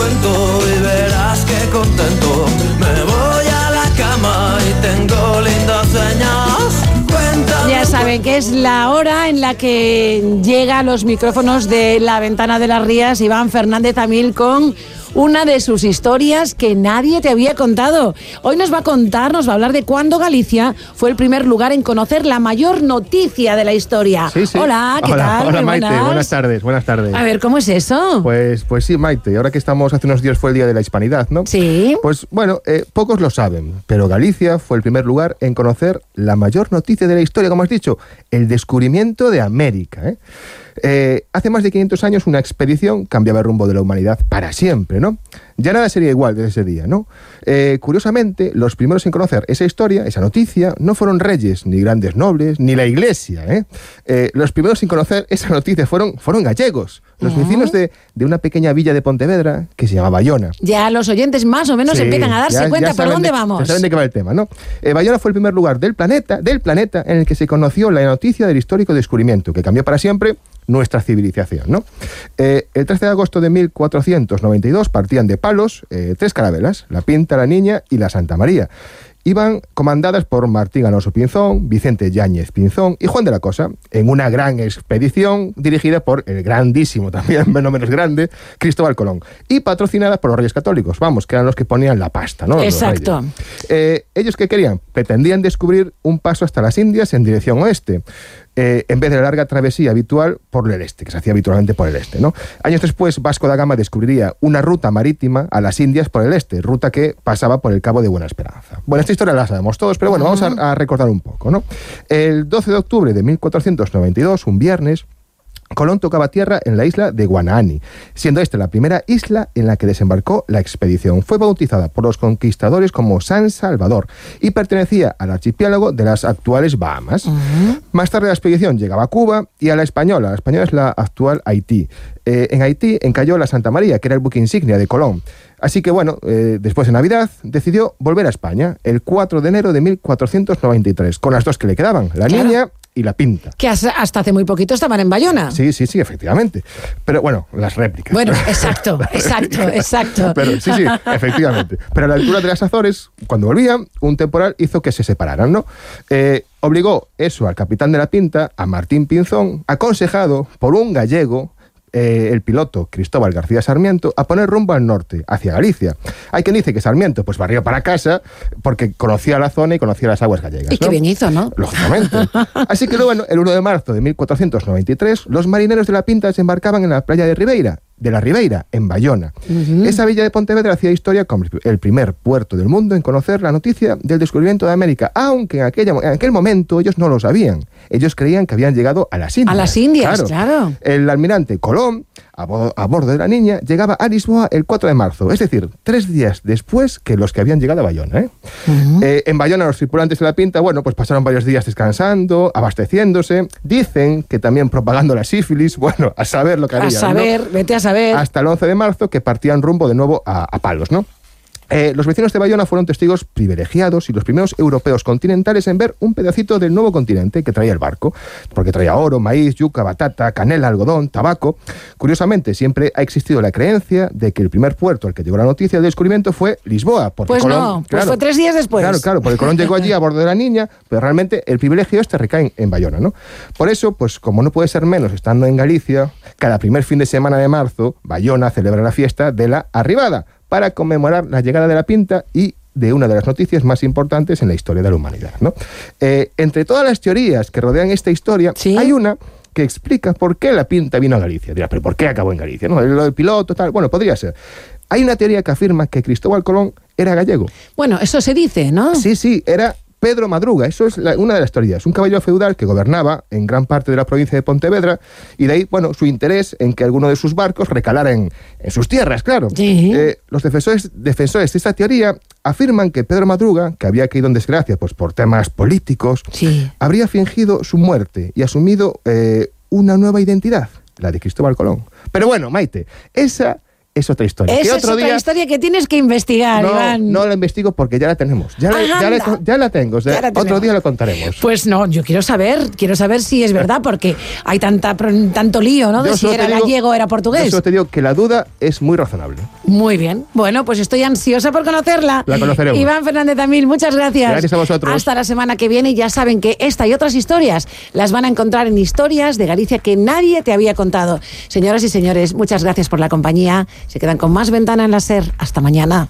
cuento y verás que contento. Me voy a la cama y tengo lindas. Cuéntame Ya saben que es la hora en la que llega a los micrófonos de la ventana de las Rías Iván Fernández Amil con una de sus historias que nadie te había contado. Hoy nos va a contar, nos va a hablar de cuándo Galicia fue el primer lugar en conocer la mayor noticia de la historia. Sí, sí. Hola, ¿qué Hola, tal? Hola, Maite. buenas. Buenas tardes, buenas tardes. A ver, ¿cómo es eso? Pues, pues sí, Maite. Ahora que estamos, hace unos días fue el Día de la Hispanidad, ¿no? Sí. Pues bueno, eh, pocos lo saben, pero Galicia fue el primer lugar en conocer la mayor noticia de la historia, como has dicho, el descubrimiento de América. ¿eh? Eh, hace más de 500 años una expedición cambiaba el rumbo de la humanidad para siempre, ¿no? Ya nada sería igual desde ese día, ¿no? Eh, curiosamente, los primeros en conocer esa historia, esa noticia, no fueron reyes, ni grandes nobles, ni la iglesia, ¿eh? Eh, los primeros en conocer esa noticia fueron, fueron gallegos, los vecinos de, de una pequeña villa de Pontevedra que se llama Bayona. Ya los oyentes más o menos Sí, empiezan a darse ya- cuenta ya por dónde de- vamos. saben de qué va el tema, ¿no? Eh, Bayona fue el primer lugar del planeta, del planeta en el que se conoció la noticia del histórico descubrimiento que cambió para siempre nuestra civilización, ¿no? Eh, el 13 de agosto de 1492 partían de Palos eh, tres carabelas, la Pinta, la Niña y la Santa María. Iban comandadas por Martín Alonso Pinzón, Vicente Yáñez Pinzón y Juan de la Cosa, en una gran expedición dirigida por el grandísimo, también no menos grande, Cristóbal Colón, y patrocinada por los Reyes Católicos, vamos, que eran los que ponían la pasta, ¿no? Exacto. Eh, ¿Ellos qué querían? Pretendían descubrir un paso hasta las Indias en dirección oeste, eh, en vez de la larga travesía habitual por el este, que se hacía habitualmente por el este. ¿no? Años después, Vasco da Gama descubriría una ruta marítima a las Indias por el este, ruta que pasaba por el Cabo de Buena Esperanza. Bueno, esta historia la sabemos todos, pero bueno, vamos a, recordar un poco. El 12 de octubre de 1492, un viernes, Colón tocaba tierra en la isla de Guanaani, siendo esta la primera isla en la que desembarcó la expedición. Fue bautizada por los conquistadores como San Salvador y pertenecía al archipiélago de las actuales Bahamas. Más tarde la expedición llegaba a Cuba y a la española. La española es la actual Haití. Eh, en Haití encalló la Santa María, que era el buque insignia de Colón. Así que bueno, eh, después de Navidad decidió volver a España el 4 de enero de 1493, con las dos que le quedaban, la Claro. niña y la pinta. Que hasta hace muy poquito estaban en Bayona. Sí, sí, sí, efectivamente. Pero bueno, las réplicas. Bueno, exacto, exacto, exacto. Pero sí, sí, efectivamente. Pero a la altura de las Azores, cuando volvían, un temporal hizo que se separaran, ¿no? Eh, obligó eso al capitán de la Pinta, a Martín Pinzón, aconsejado por un gallego, eh, el piloto Cristóbal García Sarmiento, a poner rumbo al norte, hacia Galicia. Hay quien dice que Sarmiento pues barrió para casa porque conocía la zona y conocía las aguas gallegas. Y qué ¿no? bien hizo, ¿no? Lógicamente. Así que luego, el 1 de marzo de 1493, los marineros de la Pinta desembarcaban en la playa de Ribeira, de la Ribeira, en Bayona. Esa villa de Pontevedra hacía historia como el primer puerto del mundo en conocer la noticia del descubrimiento de América, aunque en, aquella, en aquel momento ellos no lo sabían. Ellos creían que habían llegado a las Indias. A las Indias, claro. El almirante Colón, a, bo- a bordo de la niña, llegaba a Lisboa el 4 de marzo, es decir, tres días después que los que habían llegado a Bayona. ¿eh? Eh, en Bayona los tripulantes de la Pinta, bueno, pues pasaron varios días descansando, abasteciéndose, dicen que también propagando la sífilis, bueno, a saber lo que A harían, ¿no? saber, vete a saber. hasta el 11 de marzo que partían rumbo de nuevo a, a Palos, ¿no? Eh, los vecinos de Bayona fueron testigos privilegiados y los primeros europeos continentales en ver un pedacito del nuevo continente que traía el barco, porque traía oro, maíz, yuca, batata, canela, algodón, tabaco. Curiosamente, siempre ha existido la creencia de que el primer puerto al que llegó la noticia del descubrimiento fue Lisboa. Porque Pues Colón- no, pues fue tres días después. Claro, claro, porque Colón llegó allí a bordo de la niña, pero realmente el privilegio este recae en, en Bayona, ¿no? Por eso, pues como no puede ser menos estando en Galicia, cada primer fin de semana de marzo, Bayona celebra la fiesta de la arribada para conmemorar la llegada de la Pinta y de una de las noticias más importantes en la historia de la humanidad, ¿no? Eh, entre todas las teorías que rodean esta historia, Sí. hay una que explica por qué la Pinta vino a Galicia. Dirás, pero ¿por qué acabó en Galicia? ¿No? Lo del piloto, tal. Bueno, podría ser. Hay una teoría que afirma que Cristóbal Colón era gallego. Bueno, eso se dice, ¿no? Sí, sí, era Pedro Madruga. Eso es la- una de las teorías. Un caballero feudal que gobernaba en gran parte de la provincia de Pontevedra y de ahí, bueno, su interés en que alguno de sus barcos recalara en, en sus tierras, claro. Sí. Eh, los defensores, defensores de esta teoría afirman que Pedro Madruga, que había caído en desgracia pues, por temas políticos, Sí. habría fingido su muerte y asumido eh, una nueva identidad, la de Cristóbal Colón. Pero bueno, Maite, esa es otra historia. Esa es otra historia que tienes que investigar, no, Iván. no la investigo porque ya la tenemos. Ya, la, ya, la, Anda. ya la tengo. o sea, Ya la otro día la contaremos. Pues no, yo quiero saber, quiero saber si es verdad, porque hay tanta, tanto lío, ¿no? De Yo si era digo- gallego o era Yo portugués. solo te digo que la duda es muy razonable. Muy bien. Bueno, pues estoy ansiosa por conocerla. La conoceremos. Iván Fernández Tamil, muchas gracias. Gracias a vosotros. Hasta la semana que viene. Ya saben que esta y otras historias las van a encontrar en historias de Galicia que nadie te había contado. Señoras y señores, muchas gracias por la compañía. Se quedan con más ventana en la SER. Hasta mañana.